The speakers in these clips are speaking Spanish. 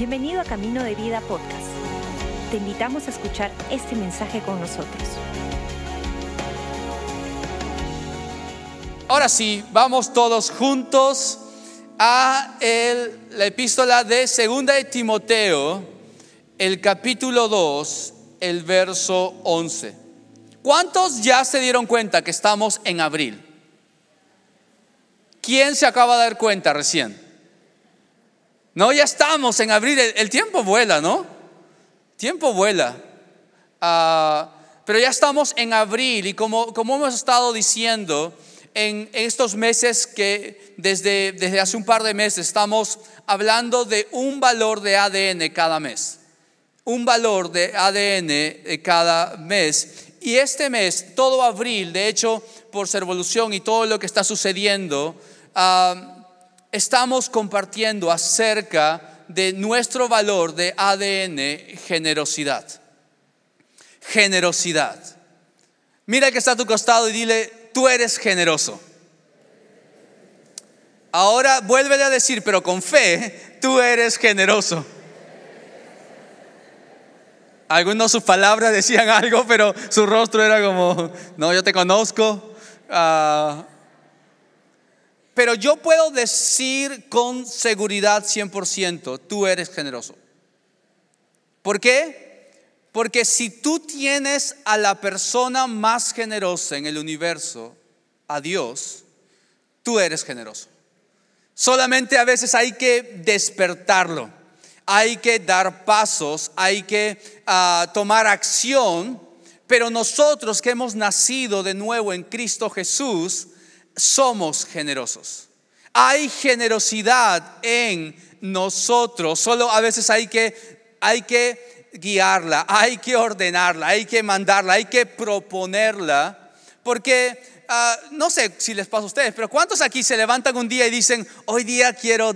Bienvenido a Camino de Vida Podcast. Te invitamos a escuchar este mensaje con nosotros. Ahora sí, vamos todos juntos a la epístola de Segunda de Timoteo, el capítulo 2, el verso 11. ¿Cuántos ya se dieron cuenta que estamos en abril? ¿Quién se acaba de dar cuenta recién? No, ya estamos en abril, el, tiempo vuela, ¿no? Tiempo vuela. Ah, pero ya estamos en abril y como, como hemos estado diciendo, en, estos meses que desde, desde hace un par de meses estamos hablando de un valor de ADN cada mes. Un valor de ADN cada mes. Y este mes, todo abril, de hecho, por Servolución y todo lo que está sucediendo, ah, estamos compartiendo acerca de nuestro valor de ADN generosidad. Generosidad. Mira que está a tu costado y dile, tú eres generoso. Ahora vuélvele a decir, pero con fe, tú eres generoso. Algunos sus palabras decían algo, pero su rostro era como, no, yo te conozco. Ah, pero yo puedo decir con seguridad 100%, tú eres generoso. ¿Por qué? Porque si tú tienes a la persona más generosa en el universo, a Dios, tú eres generoso. Solamente a veces hay que despertarlo, hay que dar pasos, hay que ah, tomar acción, pero nosotros que hemos nacido de nuevo en Cristo Jesús, somos generosos. Hay generosidad en nosotros, solo a veces hay que, hay que guiarla, hay que ordenarla, hay que mandarla, hay que proponerla, porque ah, no sé si les pasa a ustedes, pero ¿cuántos aquí se levantan un día y dicen, hoy día quiero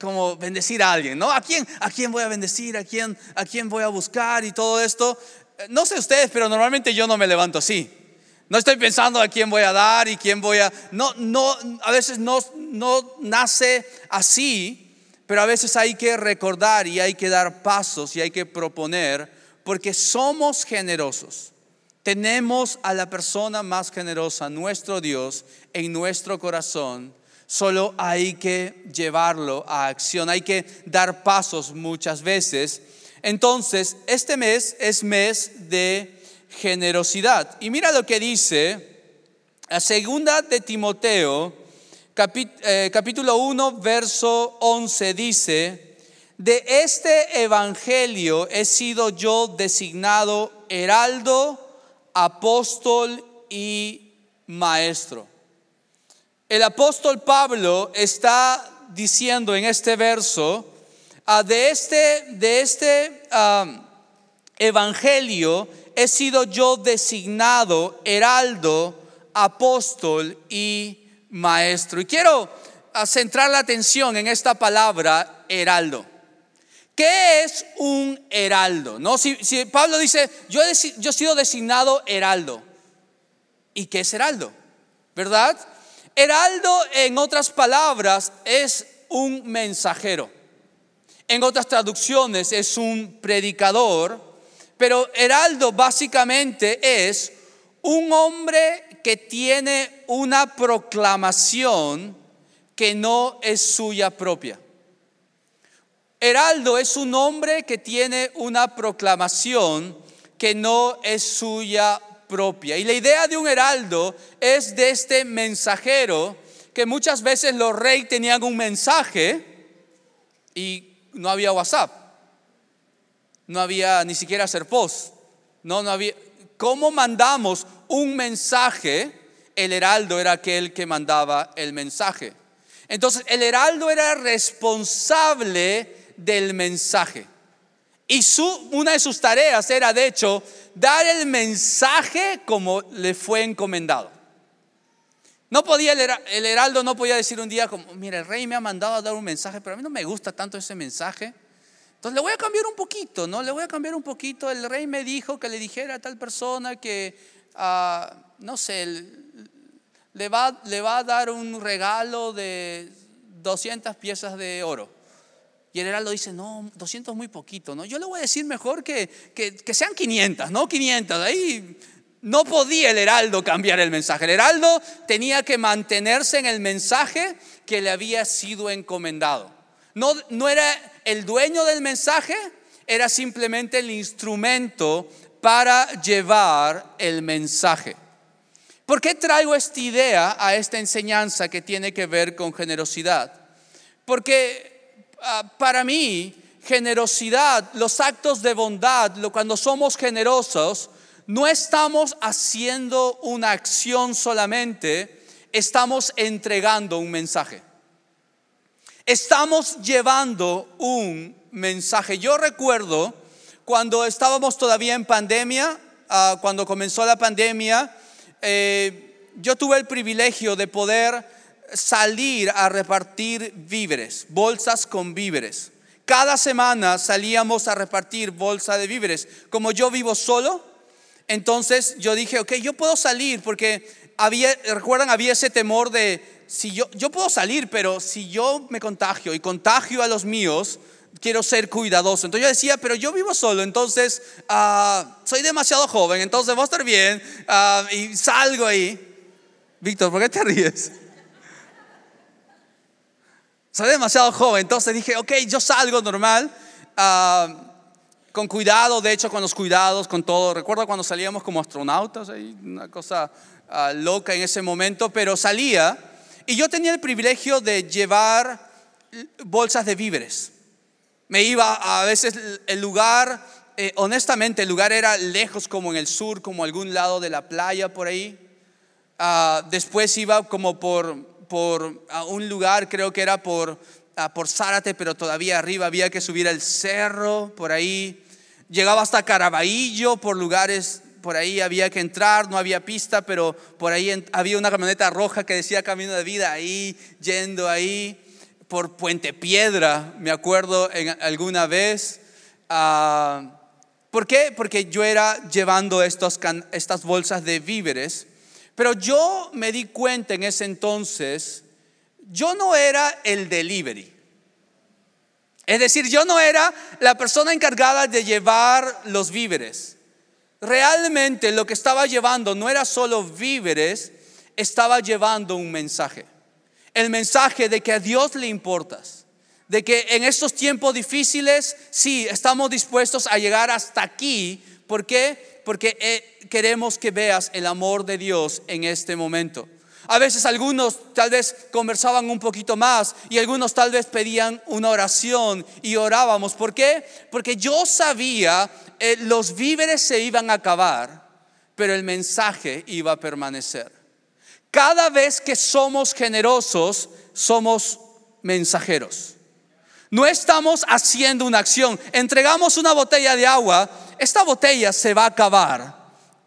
como bendecir a alguien, ¿no? ¿A quién, a quién voy a bendecir? ¿A quién, ¿A quién voy a buscar? Y todo esto. Eh, No sé ustedes, pero normalmente yo no me levanto así. No estoy pensando a quién voy a dar y quién voy a... No, no, a veces no, no nace así, pero a veces hay que recordar y hay que dar pasos y hay que proponer, porque somos generosos. Tenemos a la persona más generosa, nuestro Dios, en nuestro corazón. Solo hay que llevarlo a acción, hay que dar pasos muchas veces. Entonces, este mes es mes de generosidad. Y mira lo que dice la segunda de Timoteo, eh, capítulo 1, verso 11, dice, de este evangelio he sido yo designado heraldo, apóstol y maestro. El apóstol Pablo está diciendo en este verso, ah, de este, de este ah, evangelio he sido yo designado heraldo, apóstol y maestro. Y quiero ah, centrar la atención en esta palabra heraldo. ¿Qué es un heraldo? ¿No? Si, Pablo dice, yo he, yo he sido designado heraldo. ¿Y qué es heraldo? ¿Verdad? Heraldo, en otras palabras, es un mensajero. En otras traducciones es un predicador, pero heraldo básicamente es un hombre que tiene una proclamación que no es suya propia. Heraldo es un hombre que tiene una proclamación que no es suya propia. Y la idea de un heraldo es de este mensajero que muchas veces los reyes tenían un mensaje y no había WhatsApp, no había ni siquiera post, no, no había. ¿Cómo mandamos un mensaje? El heraldo era aquel que mandaba el mensaje. Entonces, el heraldo era responsable del mensaje. Y su, una de sus tareas era, de hecho, dar el mensaje como le fue encomendado. No podía, el heraldo no podía decir un día como, mira, el rey me ha mandado a dar un mensaje, pero a mí no me gusta tanto ese mensaje. Entonces le voy a cambiar un poquito, ¿no? Le voy a cambiar un poquito. El rey me dijo que le dijera a tal persona que, ah, no sé, le va, a dar un regalo de 200 piezas de oro. Y el heraldo dice, no, 200 es muy poquito, ¿no? Yo le voy a decir mejor que, que, que sean 500, ¿no? 500, ahí no podía el heraldo cambiar el mensaje. El heraldo tenía que mantenerse en el mensaje que le había sido encomendado. No, no era el dueño del mensaje, era simplemente el instrumento para llevar el mensaje. ¿Por qué traigo esta idea a esta enseñanza que tiene que ver con generosidad? Porque ah, para mí, generosidad, los actos de bondad, cuando somos generosos, no estamos haciendo una acción solamente, estamos entregando un mensaje. Estamos llevando un mensaje. Yo recuerdo cuando estábamos todavía en pandemia, ah, cuando comenzó la pandemia, eh, yo tuve el privilegio de poder salir a repartir víveres, bolsas con víveres. Cada semana salíamos a repartir bolsa de víveres. Como yo vivo solo, entonces yo dije, ok, yo puedo salir porque recuerdan, había ese temor de, si yo, yo puedo salir, pero si yo me contagio y contagio a los míos, quiero ser cuidadoso. Entonces yo decía, pero yo vivo solo, entonces ah, soy demasiado joven, entonces va a estar bien ah, y salgo ahí. Víctor, ¿por qué te ríes? Soy demasiado joven, entonces dije, ok, yo salgo normal. Uh, con cuidado, de hecho con los cuidados, con todo. Recuerdo cuando salíamos como astronautas, ahí, una cosa ah, loca en ese momento, pero salía y yo tenía el privilegio de llevar bolsas de víveres. Me iba a veces el lugar, eh, honestamente el lugar era lejos como en el sur, como algún lado de la playa por ahí. Ah, después iba como por, por un lugar, creo que era por, ah, por Zárate, pero todavía arriba había que subir al cerro por ahí llegaba hasta Caraballo, por lugares, por ahí había que entrar, no había pista, pero por ahí había una camioneta roja que decía Camino de Vida, ahí, yendo ahí, por Puente Piedra, me acuerdo en, alguna vez. Ah, ¿Por qué? Porque yo era llevando estas bolsas de víveres, pero yo me di cuenta en ese entonces, yo no era el delivery. Es decir, yo no era la persona encargada de llevar los víveres. Realmente lo que estaba llevando no era solo víveres, estaba llevando un mensaje. El mensaje de que a Dios le importas. De que en estos tiempos difíciles, sí, estamos dispuestos a llegar hasta aquí. ¿Por qué? Porque eh, queremos que veas el amor de Dios en este momento. A veces algunos tal vez conversaban un poquito más y algunos tal vez pedían una oración y orábamos. ¿Por qué? Porque yo sabía eh, los víveres se iban a acabar, pero el mensaje iba a permanecer. Cada vez que somos generosos, somos mensajeros. No estamos haciendo una acción. Entregamos una botella de agua, esta botella se va a acabar,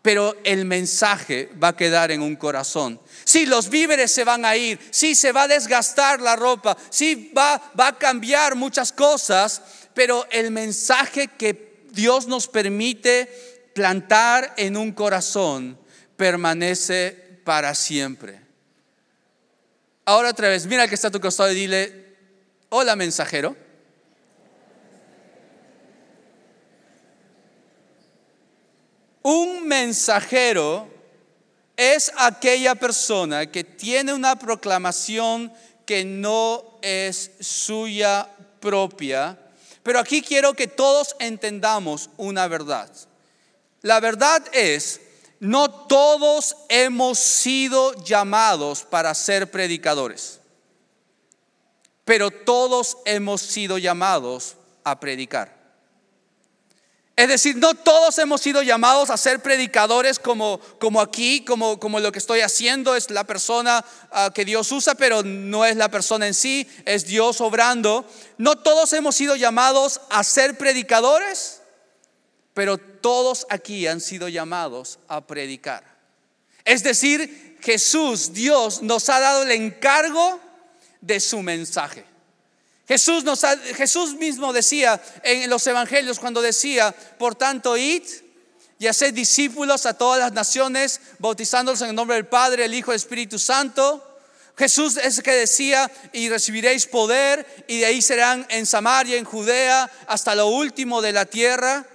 pero el mensaje va a quedar en un corazón. Si los víveres se van a ir, si se va a desgastar la ropa, si va, va a cambiar muchas cosas, pero el mensaje que Dios nos permite plantar en un corazón permanece para siempre. Ahora otra vez, mira que está a tu costado y dile, hola mensajero. Un mensajero es aquella persona que tiene una proclamación que no es suya propia. Pero aquí quiero que todos entendamos una verdad. La verdad es, no todos hemos sido llamados para ser predicadores, pero todos hemos sido llamados a predicar. Es decir, no todos hemos sido llamados a ser predicadores como, como aquí, como, como lo que estoy haciendo, es la persona ah, que Dios usa, pero no es la persona en sí, es Dios obrando. No todos hemos sido llamados a ser predicadores, pero todos aquí han sido llamados a predicar. Es decir, Jesús, Dios, nos ha dado el encargo de su mensaje. Jesús, nos Jesús mismo decía en los evangelios cuando decía, por tanto, id y haced discípulos a todas las naciones, bautizándolos en el nombre del Padre, el Hijo y el Espíritu Santo. Jesús es que decía, y recibiréis poder, y de ahí serán en Samaria, en Judea, hasta lo último de la tierra.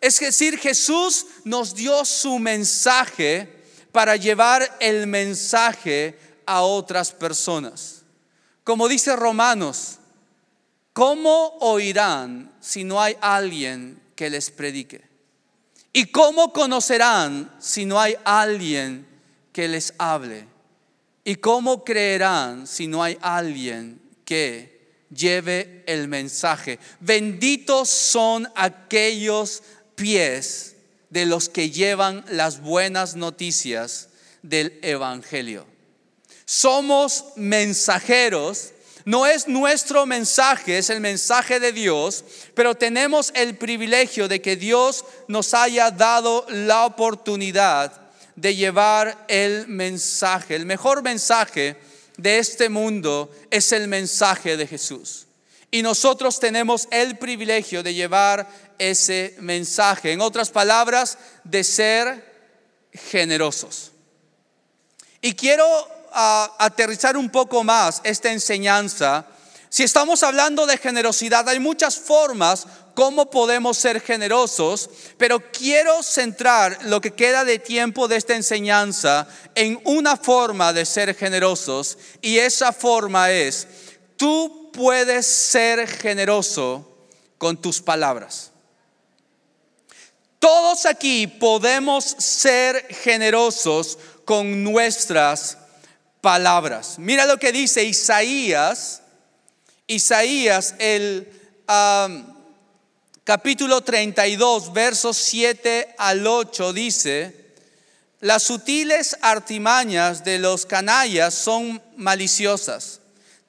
Es decir, Jesús nos dio su mensaje para llevar el mensaje a otras personas. Como dice Romanos, ¿cómo oirán si no hay alguien que les predique? ¿Y cómo conocerán si no hay alguien que les hable? ¿Y cómo creerán si no hay alguien que lleve el mensaje? Benditos son aquellos pies de los que llevan las buenas noticias del Evangelio somos mensajeros. No es nuestro mensaje, es el mensaje de Dios, pero tenemos el privilegio de que Dios nos haya dado la oportunidad de llevar el mensaje. El mejor mensaje de este mundo es el mensaje de Jesús. Y nosotros tenemos el privilegio de llevar ese mensaje. En otras palabras, de ser generosos. Y quiero aterrizar un poco más esta enseñanza, si estamos hablando de generosidad, hay muchas formas cómo podemos ser generosos, pero quiero centrar lo que queda de tiempo de esta enseñanza en una forma de ser generosos y esa forma es, tú puedes ser generoso con tus palabras. Todos aquí podemos ser generosos con nuestras palabras. Mira lo que dice Isaías, Isaías el capítulo 32, versos 7 al 8 dice, las sutiles artimañas de los canallas son maliciosas,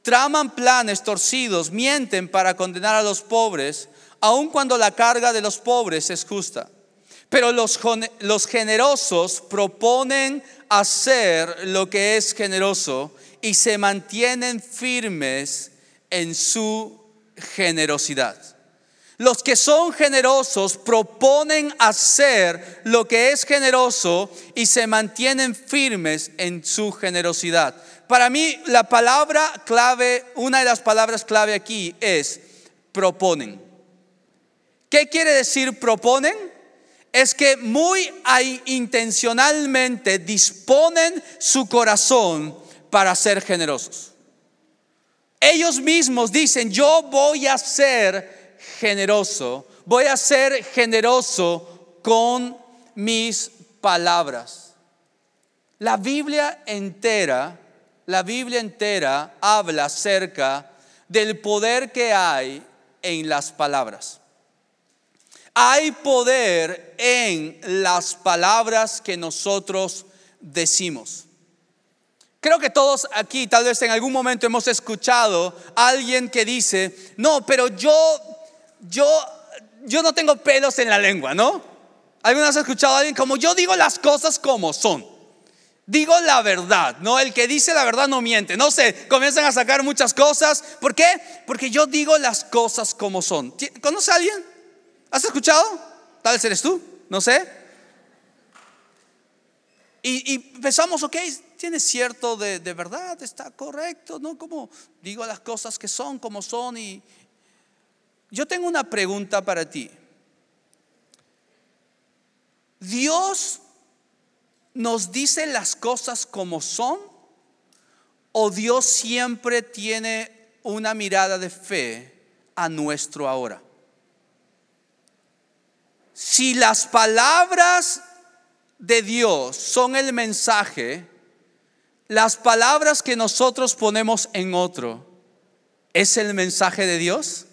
traman planes torcidos, mienten para condenar a los pobres, aun cuando la carga de los pobres es justa. Pero los, los generosos proponen hacer lo que es generoso y se mantienen firmes en su generosidad. Los que son generosos proponen hacer lo que es generoso y se mantienen firmes en su generosidad. Para mí la palabra clave, una de las palabras clave aquí es proponen. ¿Qué quiere decir proponen? Es que muy intencionalmente disponen su corazón para ser generosos. Ellos mismos dicen, yo voy a ser generoso, voy a ser generoso con mis palabras. La Biblia entera, la Biblia entera habla acerca del poder que hay en las palabras. Hay poder en las palabras que nosotros decimos. Creo que todos aquí tal vez en algún momento hemos escuchado a alguien que dice, no, pero yo, yo, yo no tengo pelos en la lengua, ¿no? ¿Alguna vez has escuchado a alguien como yo digo las cosas como son? Digo la verdad, ¿no? El que dice la verdad no miente. No sé, comienzan a sacar muchas cosas. ¿Por qué? Porque yo digo las cosas como son. ¿Conoce a alguien? ¿Has escuchado? Tal vez eres tú, no sé. Y, pensamos, ok, tiene cierto de, de, verdad, está correcto, ¿no? Como digo las cosas que son, como son. Y yo tengo una pregunta para ti. ¿Dios nos dice las cosas como son? ¿O Dios siempre tiene una mirada de fe a nuestro ahora? Si las palabras de Dios son el mensaje, las palabras que nosotros ponemos en otro, ¿es el mensaje de Dios?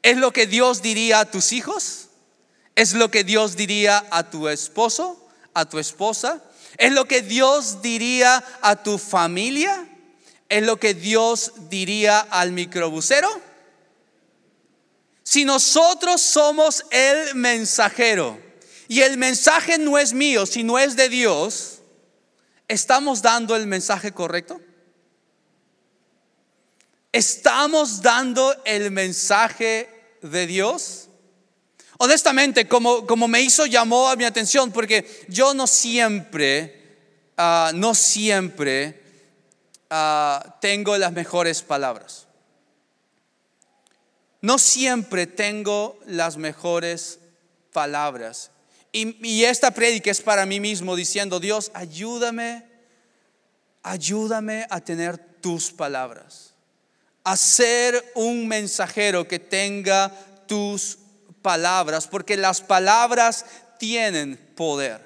¿Es lo que Dios diría a tus hijos? ¿Es lo que Dios diría a tu esposo, a tu esposa? ¿Es lo que Dios diría a tu familia? ¿Es lo que Dios diría al microbusero? Si nosotros somos el mensajero y el mensaje no es mío, sino es de Dios, ¿estamos dando el mensaje correcto? ¿Estamos dando el mensaje de Dios? Honestamente, como, como me hizo, llamó a mi atención, porque yo no siempre, ah, no siempre ah, tengo las mejores palabras. No siempre tengo las mejores palabras. Y, esta prédica es para mí mismo diciendo, Dios, ayúdame, ayúdame a tener tus palabras. A ser un mensajero que tenga tus palabras, porque las palabras tienen poder.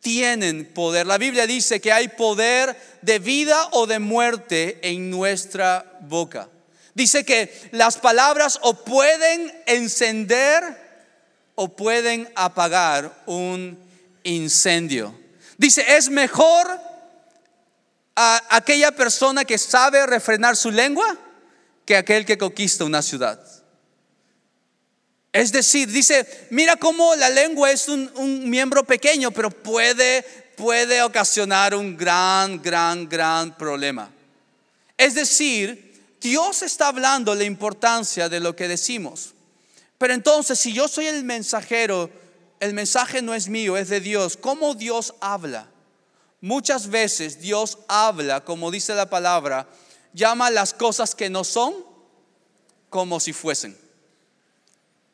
Tienen poder. La Biblia dice que hay poder de vida o de muerte en nuestra boca. Dice que las palabras o pueden encender o pueden apagar un incendio. Dice, es mejor a aquella persona que sabe refrenar su lengua que aquel que conquista una ciudad. Es decir, dice, mira cómo la lengua es un, miembro pequeño, pero puede, puede ocasionar un gran, gran, gran problema. Es decir, Dios está hablando la importancia de lo que decimos. Pero entonces, si yo soy el mensajero, el mensaje no es mío, es de Dios. ¿Cómo Dios habla? Muchas veces Dios habla, como dice la palabra, llama las cosas que no son como si fuesen.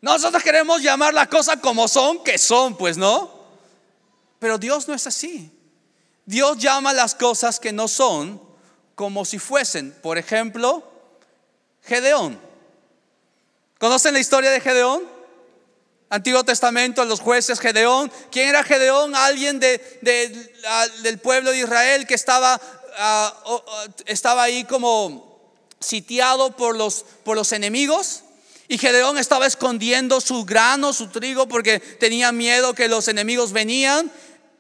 Nosotros queremos llamar las cosas como son, que son, pues no. Pero Dios no es así. Dios llama las cosas que no son como si fuesen. Por ejemplo, Gedeón. ¿Conocen la historia de Gedeón? Antiguo Testamento, los jueces, Gedeón. ¿Quién era Gedeón? Alguien de, del pueblo de Israel que estaba, uh, estaba ahí como sitiado por los, por los enemigos. Y Gedeón estaba escondiendo su grano, su trigo, porque tenía miedo que los enemigos venían.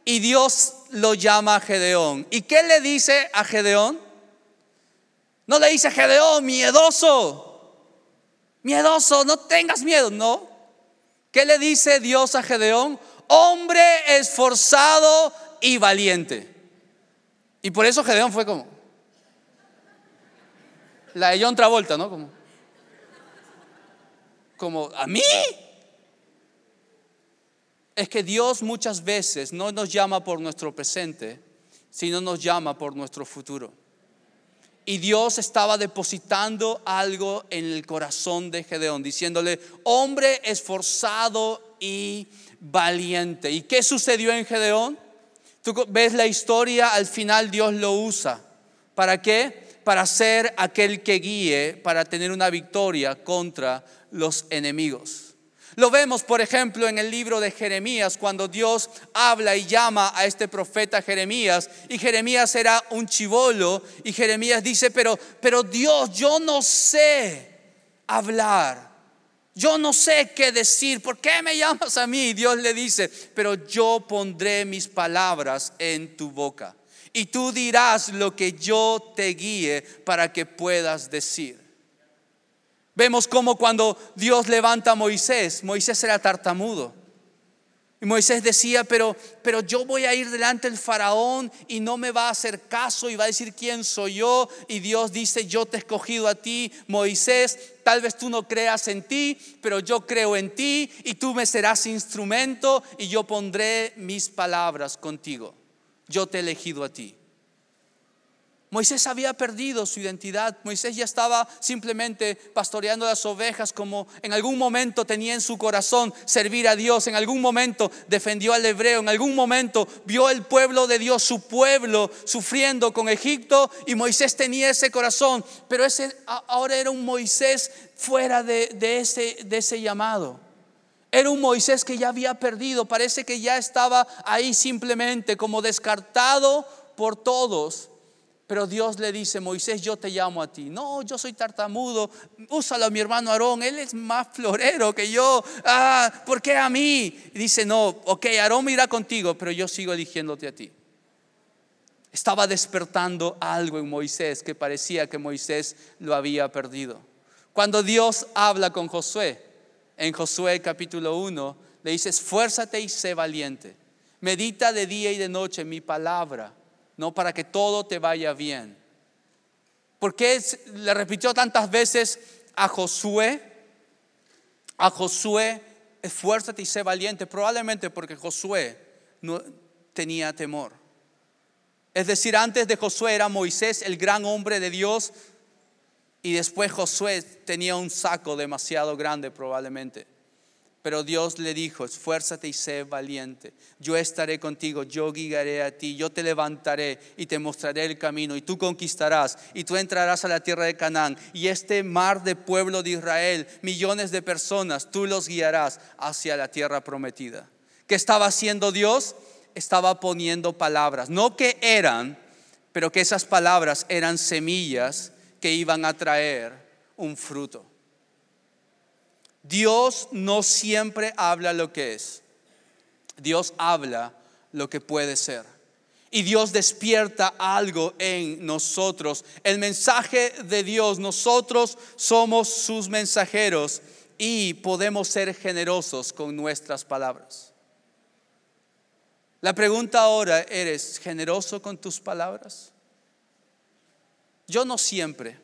Y Dios lo llama a Gedeón. ¿Y qué le dice a Gedeón? No le dice Gedeón, miedoso, miedoso, no tengas miedo, no. ¿Qué le dice Dios a Gedeón? Hombre esforzado y valiente. Y por eso Gedeón fue como la de John Travolta, ¿no? Como, como a mí. Es que Dios muchas veces no nos llama por nuestro presente, sino nos llama por nuestro futuro. Y Dios estaba depositando algo en el corazón de Gedeón, diciéndole, hombre esforzado y valiente. ¿Y qué sucedió en Gedeón? Tú ves la historia, al final Dios lo usa. ¿Para qué? Para ser aquel que guíe, para tener una victoria contra los enemigos. Lo vemos, por ejemplo, en el libro de Jeremías, cuando Dios habla y llama a este profeta Jeremías, y Jeremías era un chivolo, y Jeremías dice, pero, pero Dios, yo no sé hablar, yo no sé qué decir, ¿por qué me llamas a mí? Y Dios le dice, pero yo pondré mis palabras en tu boca, y tú dirás lo que yo te guíe para que puedas decir. Vemos como cuando Dios levanta a Moisés, Moisés era tartamudo. Y Moisés decía, pero, pero yo voy a ir delante del faraón y no me va a hacer caso y va a decir quién soy yo. Y Dios dice, yo te he escogido a ti, Moisés. Tal vez tú no creas en ti, pero yo creo en ti y tú me serás instrumento y yo pondré mis palabras contigo. Yo te he elegido a ti. Moisés había perdido su identidad. Moisés ya estaba simplemente pastoreando las ovejas como en algún momento tenía en su corazón servir a Dios. En algún momento defendió al hebreo. En algún momento vio el pueblo de Dios, su pueblo, sufriendo con Egipto. Y Moisés tenía ese corazón. Pero ese ahora era un Moisés fuera de, de ese, de ese llamado. Era un Moisés que ya había perdido. Parece que ya estaba ahí simplemente como descartado por todos pero Dios le dice, Moisés, yo te llamo a ti. No, yo soy tartamudo. Úsalo a mi hermano Aarón. Él es más florero que yo. Ah, ¿por qué a mí? dice, no, ok, Aarón irá contigo, pero yo sigo eligiéndote a ti. Estaba despertando algo en Moisés que parecía que Moisés lo había perdido. Cuando Dios habla con Josué, en Josué capítulo 1, le dice, esfuérzate y sé valiente. Medita de día y de noche mi palabra no para que todo te vaya bien. ¿Por qué le repitió tantas veces a Josué? A Josué, esfuérzate y sé valiente. Probablemente porque Josué no tenía temor. Es decir, antes de Josué era Moisés el gran hombre de Dios y después Josué tenía un saco demasiado grande probablemente. Pero Dios le dijo, esfuérzate y sé valiente. Yo estaré contigo, yo guiaré a ti, yo te levantaré y te mostraré el camino y tú conquistarás y tú entrarás a la tierra de Canaán. Y este mar de pueblo de Israel, millones de personas, tú los guiarás hacia la tierra prometida. ¿Qué estaba haciendo Dios? Estaba poniendo palabras, no que eran, pero que esas palabras eran semillas que iban a traer un fruto. Dios no siempre habla lo que es. Dios habla lo que puede ser. Y Dios despierta algo en nosotros. El mensaje de Dios, nosotros somos sus mensajeros y podemos ser generosos con nuestras palabras. La pregunta ahora, ¿eres generoso con tus palabras? Yo no siempre,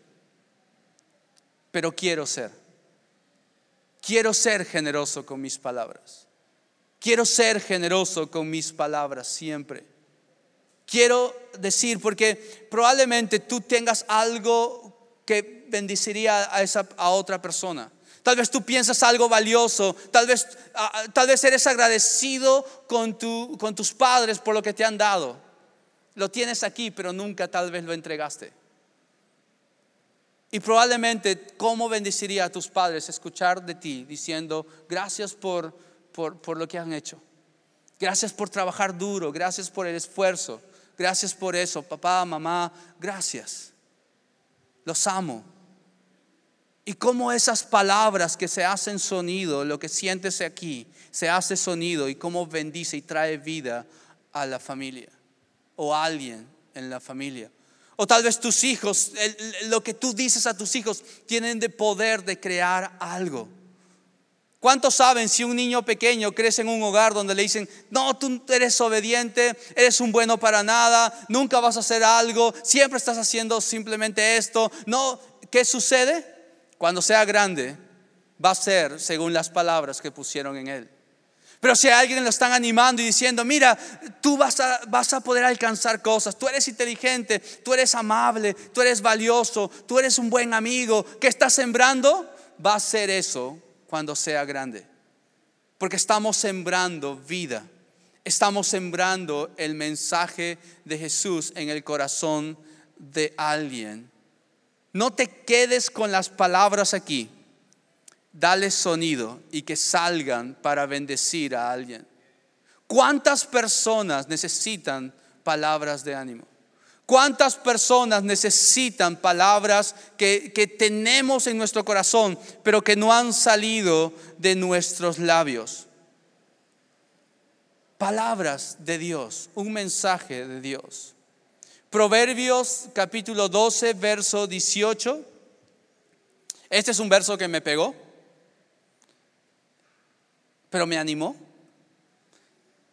pero quiero ser. Quiero ser generoso con mis palabras. Quiero ser generoso con mis palabras siempre. Quiero decir, porque probablemente tú tengas algo que bendeciría a, esa, a otra persona. Tal vez tú piensas algo valioso, tal vez, tal vez eres agradecido con, tu, con tus padres por lo que te han dado. Lo tienes aquí, pero nunca tal vez lo entregaste. Y probablemente, ¿cómo bendeciría a tus padres escuchar de ti diciendo, gracias por, por, lo que han hecho? Gracias por trabajar duro, gracias por el esfuerzo, gracias por eso, papá, mamá, gracias. Los amo. Y cómo esas palabras que se hacen sonido, lo que sientes aquí, se hace sonido y cómo bendice y trae vida a la familia o a alguien en la familia. O tal vez tus hijos, lo que tú dices a tus hijos, tienen de poder de crear algo. ¿Cuántos saben si un niño pequeño crece en un hogar donde le dicen, no, tú eres obediente, eres un bueno para nada, nunca vas a hacer algo, siempre estás haciendo simplemente esto? No, ¿qué sucede? Cuando sea grande, va a ser según las palabras que pusieron en él. Pero si a alguien lo están animando y diciendo, mira, tú vas a, vas a poder alcanzar cosas, tú eres inteligente, tú eres amable, tú eres valioso, tú eres un buen amigo, ¿qué estás sembrando? Va a ser eso cuando sea grande. Porque estamos sembrando vida, estamos sembrando el mensaje de Jesús en el corazón de alguien. No te quedes con las palabras aquí dale sonido y que salgan para bendecir a alguien. ¿Cuántas personas necesitan palabras de ánimo? ¿Cuántas personas necesitan palabras que, que, tenemos en nuestro corazón, pero que no han salido de nuestros labios? Palabras de Dios, un mensaje de Dios. Proverbios capítulo 12, verso 18. Este es un verso que me pegó pero me animó.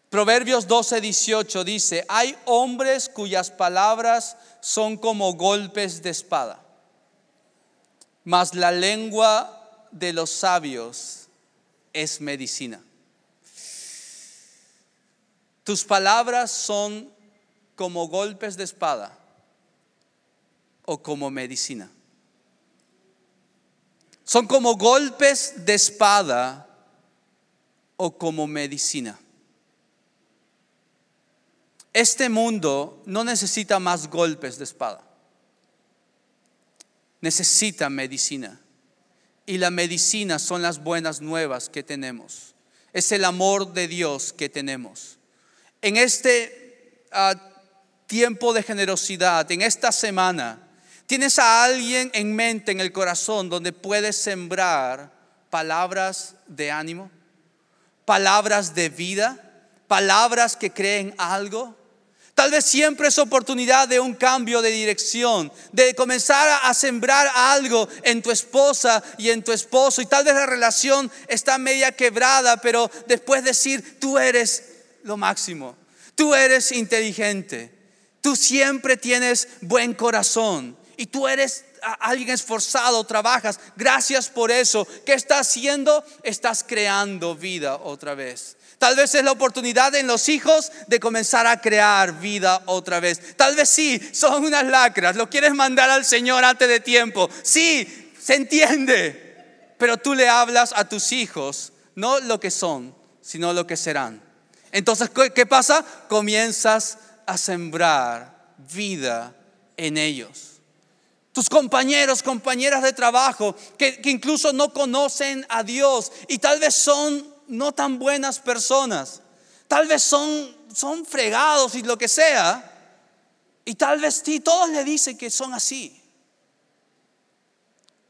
Proverbios 12, 18 dice, hay hombres cuyas palabras son como golpes de espada, mas la lengua de los sabios es medicina. Tus palabras son como golpes de espada o como medicina. Son como golpes de espada o como medicina. Este mundo no necesita más golpes de espada. Necesita medicina. Y la medicina son las buenas nuevas que tenemos. Es el amor de Dios que tenemos. En este ah, tiempo de generosidad, en esta semana, tienes a alguien en mente, en el corazón, donde puedes sembrar palabras de ánimo palabras de vida, palabras que creen algo. Tal vez siempre es oportunidad de un cambio de dirección, de comenzar a sembrar algo en tu esposa y en tu esposo. Y tal vez la relación está media quebrada, pero después decir, tú eres lo máximo, tú eres inteligente, tú siempre tienes buen corazón y tú eres alguien esforzado, trabajas. Gracias por eso. ¿Qué estás haciendo? Estás creando vida otra vez. Tal vez es la oportunidad en los hijos de comenzar a crear vida otra vez. Tal vez sí, son unas lacras, lo quieres mandar al Señor antes de tiempo. Sí, se entiende, pero tú le hablas a tus hijos, no lo que son, sino lo que serán. Entonces, ¿qué pasa? Comienzas a sembrar vida en ellos. Tus compañeros, compañeras de trabajo, que, que incluso no conocen a Dios y tal vez son no tan buenas personas. Tal vez son, son fregados y lo que sea. Y tal vez sí, todos le dicen que son así.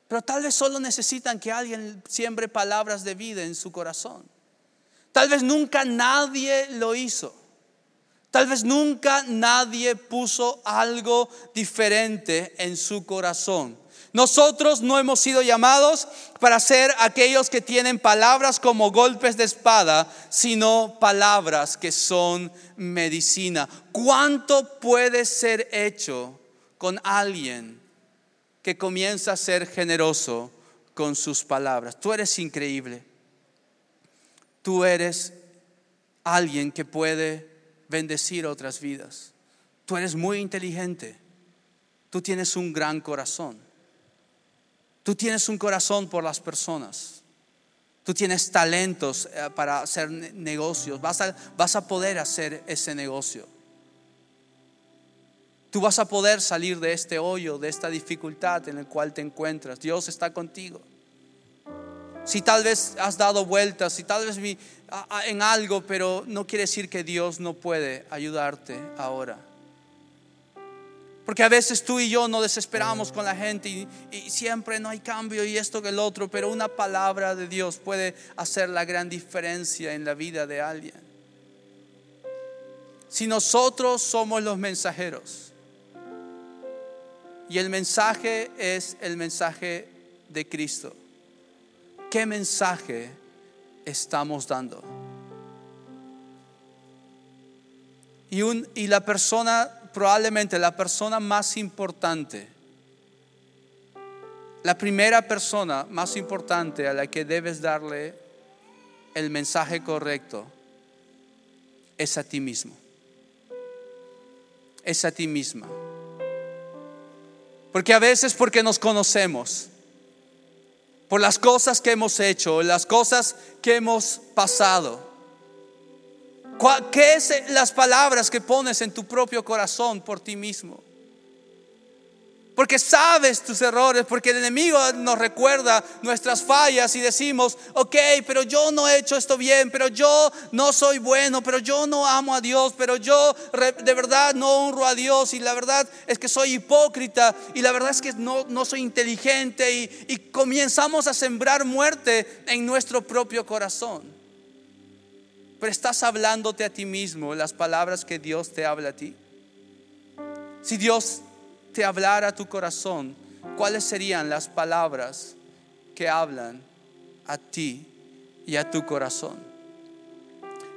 Pero tal vez solo necesitan que alguien siembre palabras de vida en su corazón. Tal vez nunca nadie lo hizo. Tal vez nunca nadie puso algo diferente en su corazón. Nosotros no hemos sido llamados para ser aquellos que tienen palabras como golpes de espada, sino palabras que son medicina. ¿Cuánto puede ser hecho con alguien que comienza a ser generoso con sus palabras? Tú eres increíble. Tú eres alguien que puede bendecir otras vidas. Tú eres muy inteligente. Tú tienes un gran corazón. Tú tienes un corazón por las personas. Tú tienes talentos eh, para hacer negocios. Vas a, vas a poder hacer ese negocio. Tú vas a poder salir de este hoyo, de esta dificultad en el cual te encuentras. Dios está contigo. Si tal vez has dado vueltas, si tal vez en algo, pero no quiere decir que Dios no puede ayudarte ahora. Porque a veces tú y yo nos desesperamos con la gente y, siempre no hay cambio y esto que el otro, pero una palabra de Dios puede hacer la gran diferencia en la vida de alguien. Si nosotros somos los mensajeros y el mensaje es el mensaje de Cristo, ¿qué mensaje estamos dando? Y, un, y la persona probablemente la persona más importante, la primera persona más importante a la que debes darle el mensaje correcto es a ti mismo. Es a ti misma. Porque a veces porque nos conocemos, por las cosas que hemos hecho, las cosas que hemos pasado, ¿Qué es las palabras que pones en tu propio corazón por ti mismo? Porque sabes tus errores, porque el enemigo nos recuerda nuestras fallas y decimos, ok, pero yo no he hecho esto bien, pero yo no soy bueno, pero yo no amo a Dios, pero yo de verdad no honro a Dios y la verdad es que soy hipócrita y la verdad es que no, no soy inteligente y, y comenzamos a sembrar muerte en nuestro propio corazón. Pero estás hablándote a ti mismo las palabras que Dios te habla a ti. Si Dios te hablara tu corazón, ¿cuáles serían las palabras que hablan a ti y a tu corazón?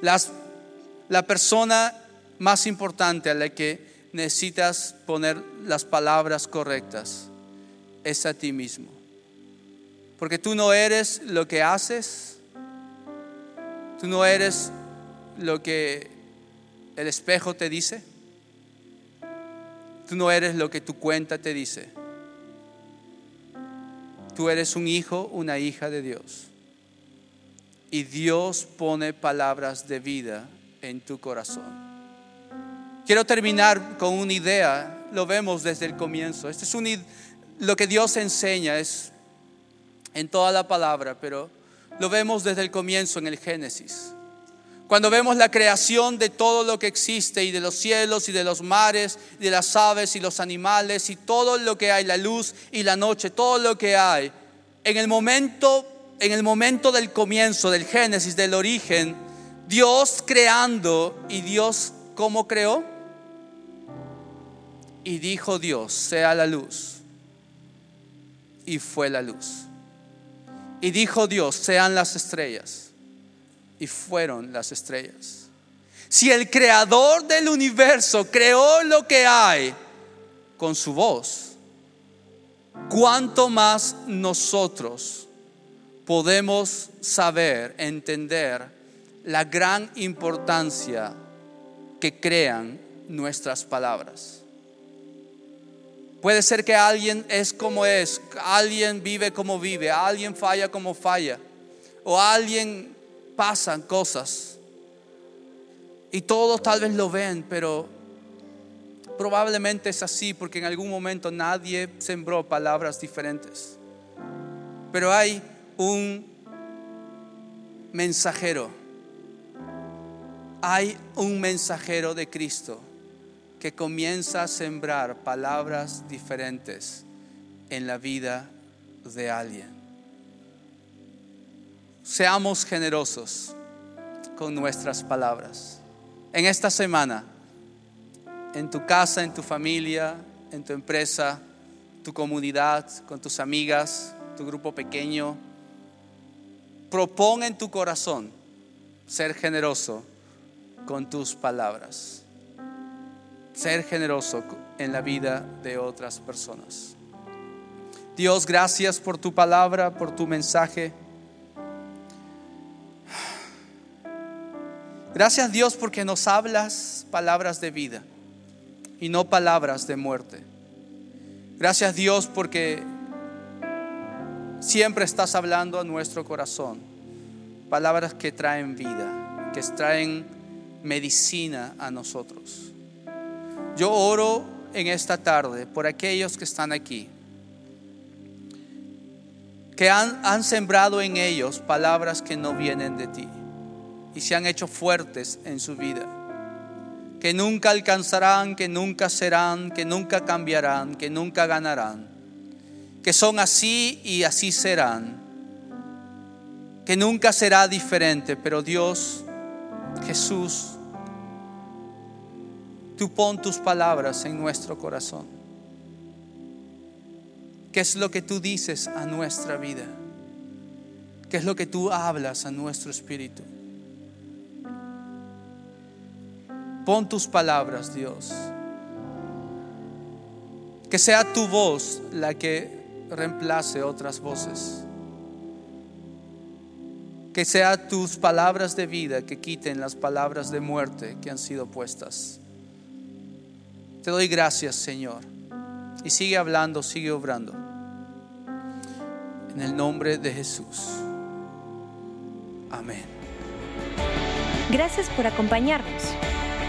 La persona más importante a la que necesitas poner las palabras correctas es a ti mismo. Porque tú no eres lo que haces, Tú no eres lo que el espejo te dice. Tú no eres lo que tu cuenta te dice. Tú eres un hijo, una hija de Dios. Y Dios pone palabras de vida en tu corazón. Quiero terminar con una idea, lo vemos desde el comienzo. Este es un, lo que Dios enseña es en toda la palabra, pero lo vemos desde el comienzo en el Génesis. Cuando vemos la creación de todo lo que existe y de los cielos y de los mares, y de las aves y los animales y todo lo que hay, la luz y la noche, todo lo que hay, en el momento en el momento del comienzo del Génesis, del origen, Dios creando y Dios cómo creó? Y dijo Dios, sea la luz. Y fue la luz. Y dijo Dios, sean las estrellas. Y fueron las estrellas. Si el creador del universo creó lo que hay con su voz, ¿cuánto más nosotros podemos saber, entender la gran importancia que crean nuestras palabras. Puede ser que alguien es como es, alguien vive como vive, alguien falla como falla, o alguien pasan cosas. Y todos tal vez lo ven, pero probablemente es así porque en algún momento nadie sembró palabras diferentes. Pero hay un mensajero, hay un mensajero de Cristo que comienza a sembrar palabras diferentes en la vida de alguien. Seamos generosos con nuestras palabras. En esta semana, en tu casa, en tu familia, en tu empresa, tu comunidad, con tus amigas, tu grupo pequeño, propon en tu corazón ser generoso con tus palabras ser generoso en la vida de otras personas. Dios, gracias por tu palabra, por tu mensaje. Gracias Dios porque nos hablas palabras de vida y no palabras de muerte. Gracias Dios porque siempre estás hablando a nuestro corazón. Palabras que traen vida, que traen medicina a nosotros. Yo oro en esta tarde por aquellos que están aquí, que han, han, sembrado en ellos palabras que no vienen de ti y se han hecho fuertes en su vida, que nunca alcanzarán, que nunca serán, que nunca cambiarán, que nunca ganarán, que son así y así serán, que nunca será diferente, pero Dios, Jesús, tú pon tus palabras en nuestro corazón. ¿Qué es lo que tú dices a nuestra vida? ¿Qué es lo que tú hablas a nuestro espíritu? Pon tus palabras, Dios. Que sea tu voz la que reemplace otras voces. Que sea tus palabras de vida que quiten las palabras de muerte que han sido puestas. Te doy gracias, Señor. Y sigue hablando, sigue obrando. En el nombre de Jesús. Amén. Gracias por acompañarnos.